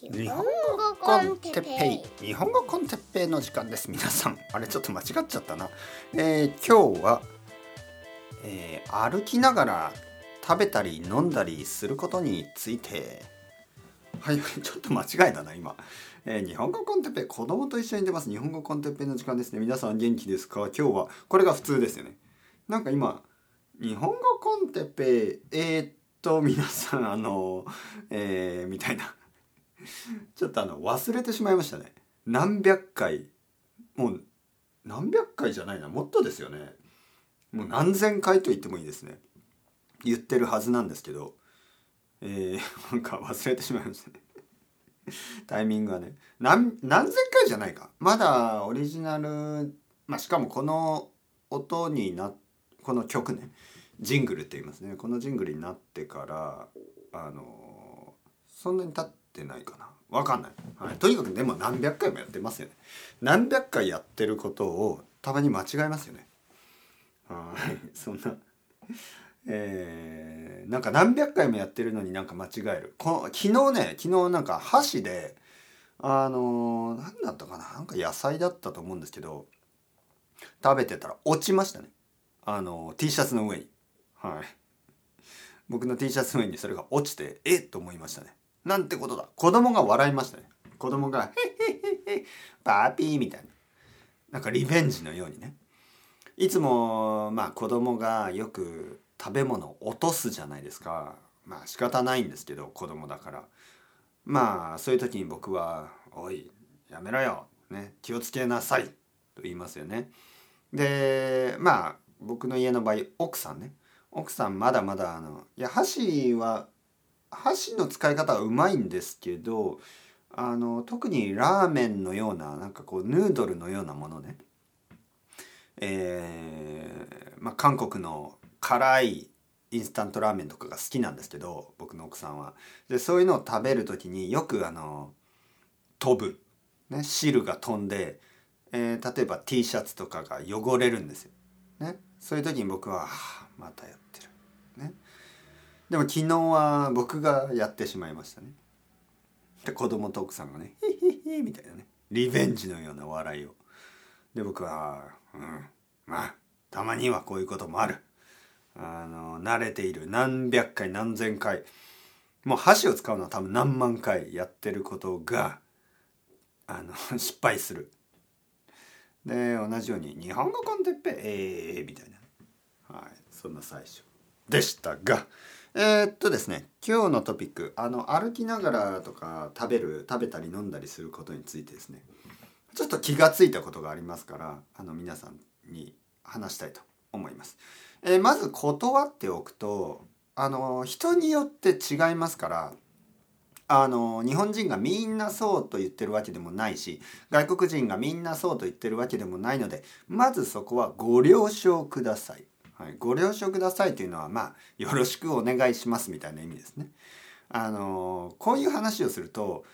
日本語 con テッペイ。日本語 con テッペイの時間です。皆さん。あれちょっと間違っちゃったな、えー、今日は、えー、歩きながら食べたり飲んだりすることについて。はい ちょっと間違いだな今、えー、日本語 con テッペイ。子供と一緒に出ます。日本語 con テッペイの時間ですね。皆さん元気ですか？今日はこれが普通ですよね。なんか今日本語 con テッペイえー、っと皆さんあのえー、みたいな。ちょっとあの忘れてしまいましたね。何百回。もう何百回じゃないな。もっとですよね。もう何千回と言ってもいいですね。言ってるはずなんですけど。えー、なんか忘れてしまいましたね。タイミングはね。何何千回じゃないか。まだオリジナルまあしかもこの音になこの曲ね。ジングルって言いますね。このジングルになってからあのそんなに経ってないかな。わかんない、はい、とにかくでも何百回もやってますよね。何百回やってることをたまに間違えますよね。はい。そんな。えー、なんか何百回もやってるのになんか間違える。こ昨日ね昨日なんか箸であのー、何だったかな。なんか野菜だったと思うんですけど食べてたら落ちましたね。あのー、T シャツの上に。はい。僕の T シャツの上にそれが落ちてえっと思いましたね。なんてことだ。子供が笑いましたね。子供が「へへへへパーピー」みたいな。なんかリベンジのようにね。いつもまあ子供がよく食べ物を落とすじゃないですか。まあ仕方ないんですけど子供だから。まあそういう時に僕は「おいやめろよ、ね、気をつけなさい」と言いますよね。でまあ僕の家の場合奥さんね。奥さんまだまだあのいや箸は箸の使い方はうまいんですけどあの特にラーメンのようななんかこうヌードルのようなものねえー、まあ韓国の辛いインスタントラーメンとかが好きなんですけど僕の奥さんは。でそういうのを食べる時によくあの飛ぶ、ね、汁が飛んで、えー、例えば T シャツとかが汚れるんですよ。ね、そういう時に僕は、またやってる。ね、でも昨日は僕がやってしまいましたね。で子供と奥さんがね「ヒヒヒ」みたいなねリベンジのような笑いを。で僕は「うんまあたまにはこういうこともある」あの慣れている何百回何千回もう箸を使うのは多分何万回やってることがあの 失敗する。で同じように「日本語コンテッペええー」みたいな、はい、そんな最初でしたが。えー、っとですね今日のトピックあの歩きながらとか食べる食べたり飲んだりすることについてですねちょっと気がついたことがありますからあの皆さんに話したいと思います。えー、まず断っておくとあの人によって違いますからあの日本人がみんなそうと言ってるわけでもないし外国人がみんなそうと言ってるわけでもないのでまずそこはご了承ください。はい、ご了承くださいというのはまあよろしくお願いしますみたいな意味ですね。あのこういう話をすると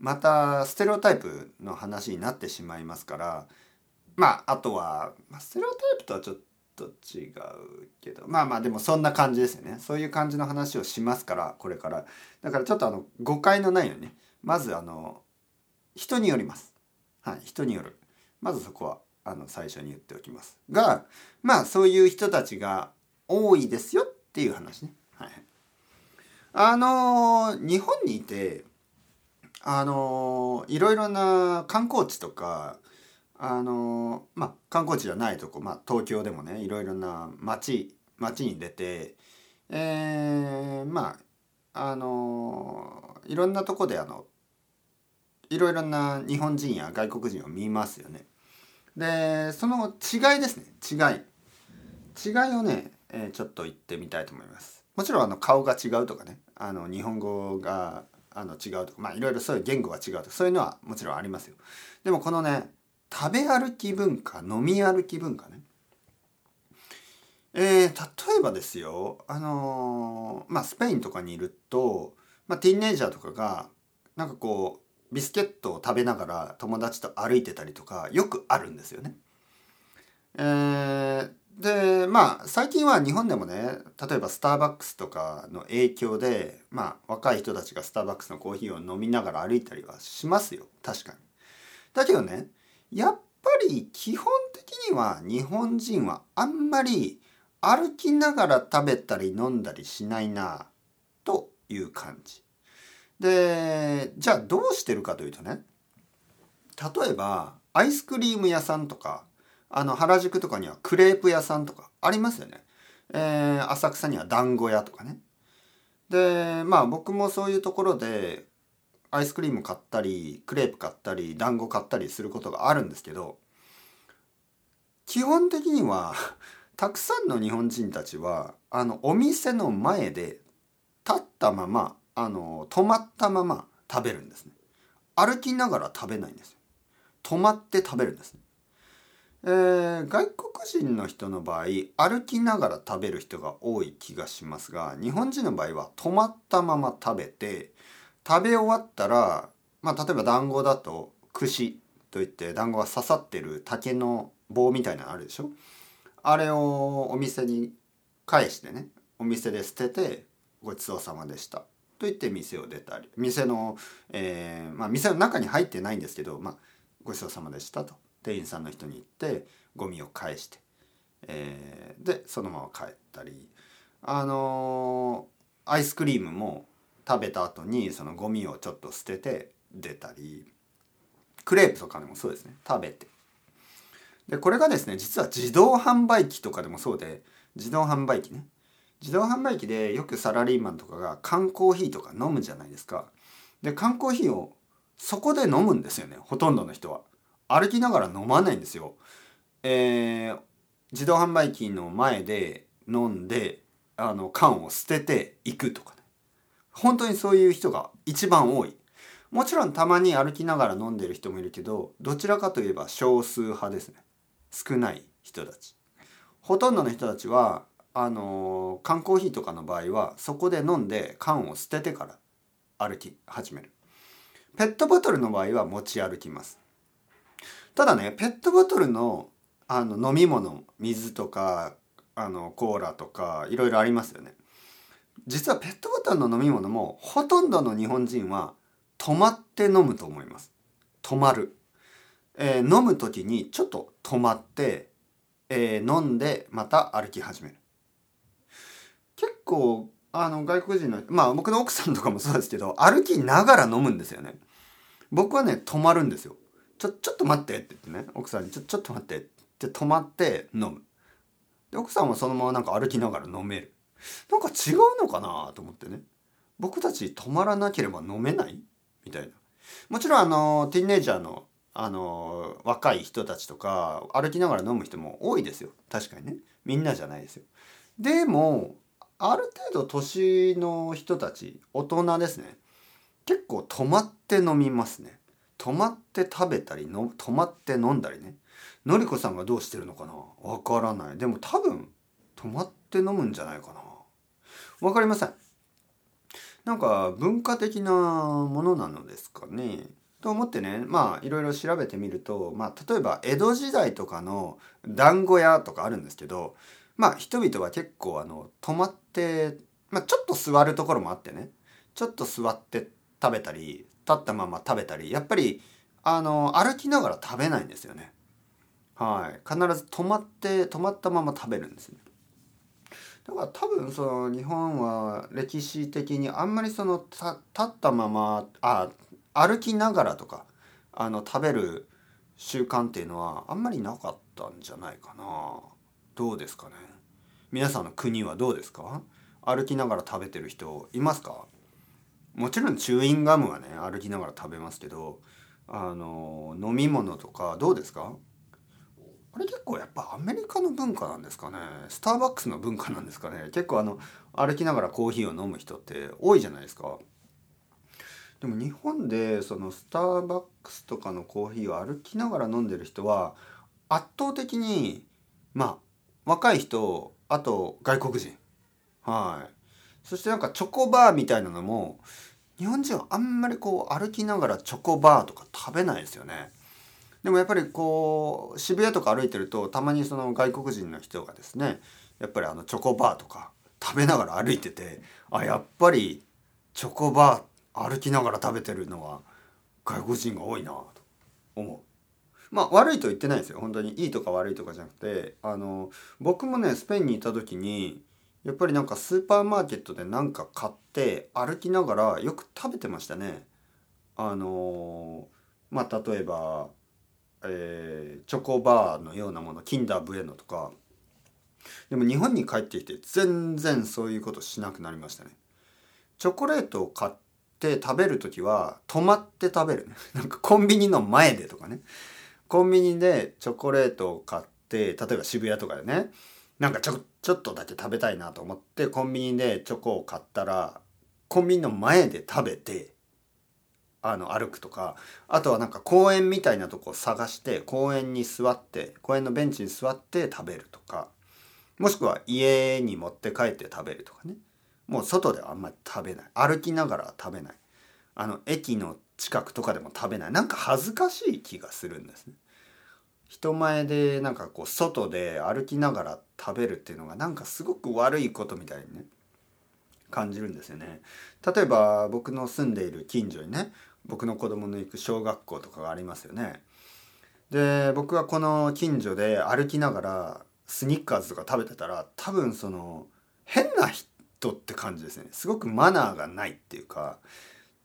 またステレオタイプの話になってしまいますからまああとは、まあ、ステレオタイプとはちょっと違うけどまあまあでもそんな感じですよね。そういう感じの話をしますからこれから。だからちょっとあの誤解のないようにねまずあの人によります。はい人による。まずそこはあの最初に言っておきますがまあそういう人たちが多いですよっていう話ね。はい、あの日本にいてあのいろいろな観光地とかあのまあ観光地じゃないとこ、まあ、東京でもねいろいろな街街に出てえー、まああのいろんなとこであのいろいろな日本人や外国人を見ますよね。でその違いですね。違い。違いをね、えー、ちょっと言ってみたいと思います。もちろんあの顔が違うとかねあの日本語があの違うとかまあいろいろそういう言語が違うとかそういうのはもちろんありますよ。でもこのね食べ歩き文化飲み歩き文化ね。えー、例えばですよあのー、まあスペインとかにいると、まあ、ティーンエイジャーとかがなんかこうビスケットを食べながら友達と歩いてたりとかよくあるんですよね。えー、でまあ最近は日本でもね例えばスターバックスとかの影響でまあ若い人たちがスターバックスのコーヒーを飲みながら歩いたりはしますよ確かに。だけどねやっぱり基本的には日本人はあんまり歩きながら食べたり飲んだりしないなという感じ。でじゃあどうしてるかというとね例えばアイスクリーム屋さんとかあの原宿とかにはクレープ屋さんとかありますよね。えー、浅草には団子屋とかね。でまあ僕もそういうところでアイスクリーム買ったりクレープ買ったり団子買ったりすることがあるんですけど基本的には たくさんの日本人たちはあのお店の前で立ったままあの止まったまま食べるんですね。歩きながら食べないんです止まって食べるんですね。えー、外国人の人の場合歩きながら食べる人が多い気がしますが日本人の場合は止まったまま食べて食べ終わったら、まあ、例えば団子だと串といって団子が刺さってる竹の棒みたいなのあるでしょ？あれをお店に返してねお店で捨ててごちそうさまでした。と言って店を出たり店の、えー、まあ店の中に入ってないんですけど、まあ、ごちそうさまでしたと。店員さんの人に言ってゴミを返して、えー、でそのまま帰ったりあのー、アイスクリームも食べた後にそのゴミをちょっと捨てて出たりクレープとかでもそうですね。食べて。でこれがですね実は自動販売機とかでもそうで自動販売機ね。自動販売機でよくサラリーマンとかが缶コーヒーとか飲むじゃないですか。で缶コーヒーをそこで飲むんですよねほとんどの人は。歩きながら飲まないんですよ。えー、自動販売機の前で飲んであの缶を捨てていくとかね。本当にそういう人が一番多い。もちろんたまに歩きながら飲んでる人もいるけどどちらかといえば少数派ですね。少ない人たち。ほとんどの人たちはあの缶コーヒーとかの場合はそこで飲んで缶を捨ててから歩き始める。ペットボトルの場合は持ち歩きます。ただねペットボトルのあの飲み物水とかあのコーラとかいろいろありますよね。実はペットボトルの飲み物もほとんどの日本人は止まって飲むと思います。止まる、えー、飲む時にちょっと止まって、えー、飲んでまた歩き始める。構あの外国人のまあ僕の奥さんとかもそうですけど歩きながら飲むんですよね僕はね止まるんですよちょ、ちょっと待ってって言ってね、奥さんにちょ、ちょっと待ってって止まって飲む。で、奥さんはそのままなんか歩きながら飲める。なんか違うのかなと思ってね。僕たち止まらなければ飲めない？みたいな。もちろんあの、ティーンネイジャーのあの、若い人たちとか歩きながら飲む人も多いですよ。確かにね。みんなじゃないですよ。でも、ある程度年の人たち、大人ですね。結構止まって飲みますね。泊まって食べたりの泊まって飲んだりね。のりこさんがどうしてるのかな？わからない。でも多分泊まって飲むんじゃないかな。わかりません。なんか文化的なものなのですかね。と思ってねまあいろいろ調べてみると、まあ、例えば江戸時代とかの団子屋とかあるんですけどまあ人々は結構あの泊まって、まあ、ちょっと座るところもあってね。ちょっと座って食べたり立ったまま食べたりやっぱりあの歩きながら食べないんですよね。はい。必ず止まって止まったまま食べるんですね。だから多分その日本は歴史的にあんまりその立ったままあ歩きながらとかあの食べる習慣っていうのはあんまりなかったんじゃないかな。どうですかね？皆さんの国はどうですか？歩きながら食べてる人いますか？もちろんチューインガムはね歩きながら食べますけどあの飲み物とかどうですか？あれ結構やっぱアメリカの文化なんですかね？スターバックスの文化なんですかね？結構あの歩きながらコーヒーを飲む人って多いじゃないですか。でも日本でそのスターバックスとかのコーヒーを歩きながら飲んでる人は圧倒的にまあ若い人あと外国人はいそしてなんかチョコバーみたいなのも日本人はあんまりこう歩きながらチョコバーとか食べないですよね。でもやっぱりこう渋谷とか歩いてるとたまにその外国人の人がですねやっぱりあのチョコバーとか食べながら歩いててあやっぱりチョコバー歩きながら食べてるのは外国人が多いなと思う。まあ悪いと言ってないですよ本当にいいとか悪いとかじゃなくてあの僕もねスペインにいた時にやっぱりなんかスーパーマーケットで何か買って歩きながらよく食べてましたね。あのまあ例えば、えー、チョコバーのようなものキンダーブエノとかでも日本に帰ってきて全然そういうことしなくなりましたね。チョコレートを買って食べる時は止まって食べる。なんかコンビニの前でとかね。コンビニでチョコレートを買って例えば渋谷とかでねなんかちょちょっとだけ食べたいなと思ってコンビニでチョコを買ったらコンビニの前で食べてあの歩くとかあとはなんか公園みたいなとこを探して公園に座って公園のベンチに座って食べるとかもしくは家に持って帰って食べるとかね。もう外ではあんまり食べない。歩きながら食べない。あの駅の近くとかでも食べない。なんか恥ずかしい気がするんですね。人前でなんかこう外で歩きながら食べるっていうのがなんかすごく悪いことみたいにね感じるんですよね。例えば僕の住んでいる近所にね僕の子供の行く小学校とかがありますよね。で僕はこの近所で歩きながらスニッカーズとか食べてたら多分その変な人って感じですね。すごくマナーがないっていうか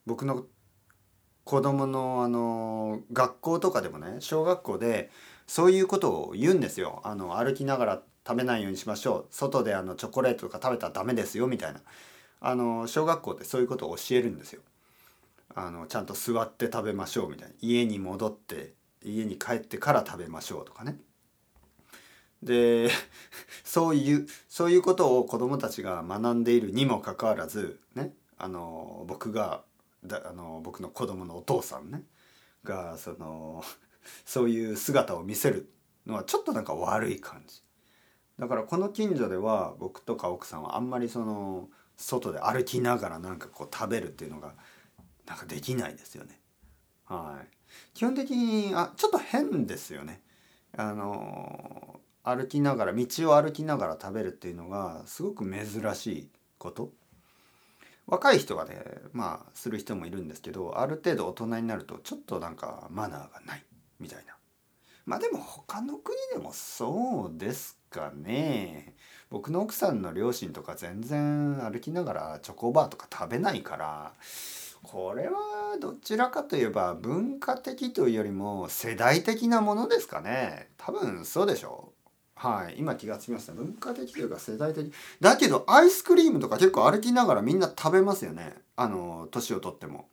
僕の子供のあの学校とかでもね小学校でそういうことを言うんですよ。あの歩きながら食べないようにしましょう。外であのチョコレートとか食べたらダメですよみたいな。あの小学校でそういうことを教えるんですよ。あのちゃんと座って食べましょうみたいな。家に戻って家に帰ってから食べましょうとかね。で そういうそういうことを子どもたちが学んでいるにもかかわらずねあの僕がだあの僕の子供のお父さんね。がその そういう姿を見せるのはちょっとなんか悪い感じ。だからこの近所では僕とか奥さんはあんまりその外で歩きながらなんかこう食べるっていうのがなんかできないですよね。はい。基本的にあちょっと変ですよね。あの歩きながら道を歩きながら食べるっていうのがすごく珍しいこと。若い人がねまあする人もいるんですけどある程度大人になるとちょっとなんかマナーがないみたいな。まあでも他の国でもそうですかね。僕の奥さんの両親とか全然歩きながらチョコバーとか食べないからこれはどちらかといえば文化的というよりも世代的なものですかね。多分そうでしょう。はい。今気がつきました。文化的というか世代的。だけどアイスクリームとか結構歩きながらみんな食べますよね。あの年をとっても。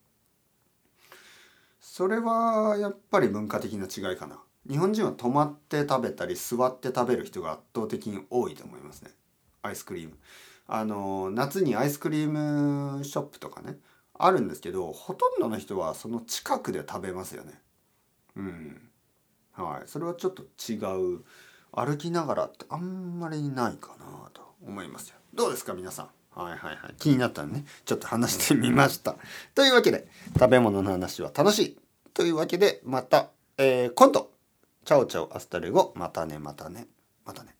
それはやっぱり文化的な違いかな。日本人は止まって食べたり座って食べる人が圧倒的に多いと思いますね。アイスクリーム。あの夏にアイスクリームショップとかねあるんですけどほとんどの人はその近くで食べますよね。うん。はい。それはちょっと違う歩きながらってあんまりないかなと思いますよ。どうですか皆さん？はいはいはい。気になったらね。ちょっと話してみました。というわけで食べ物の話は楽しい。というわけでまた、えー、今度。 Chao chao hasta luego。またねまたね。またね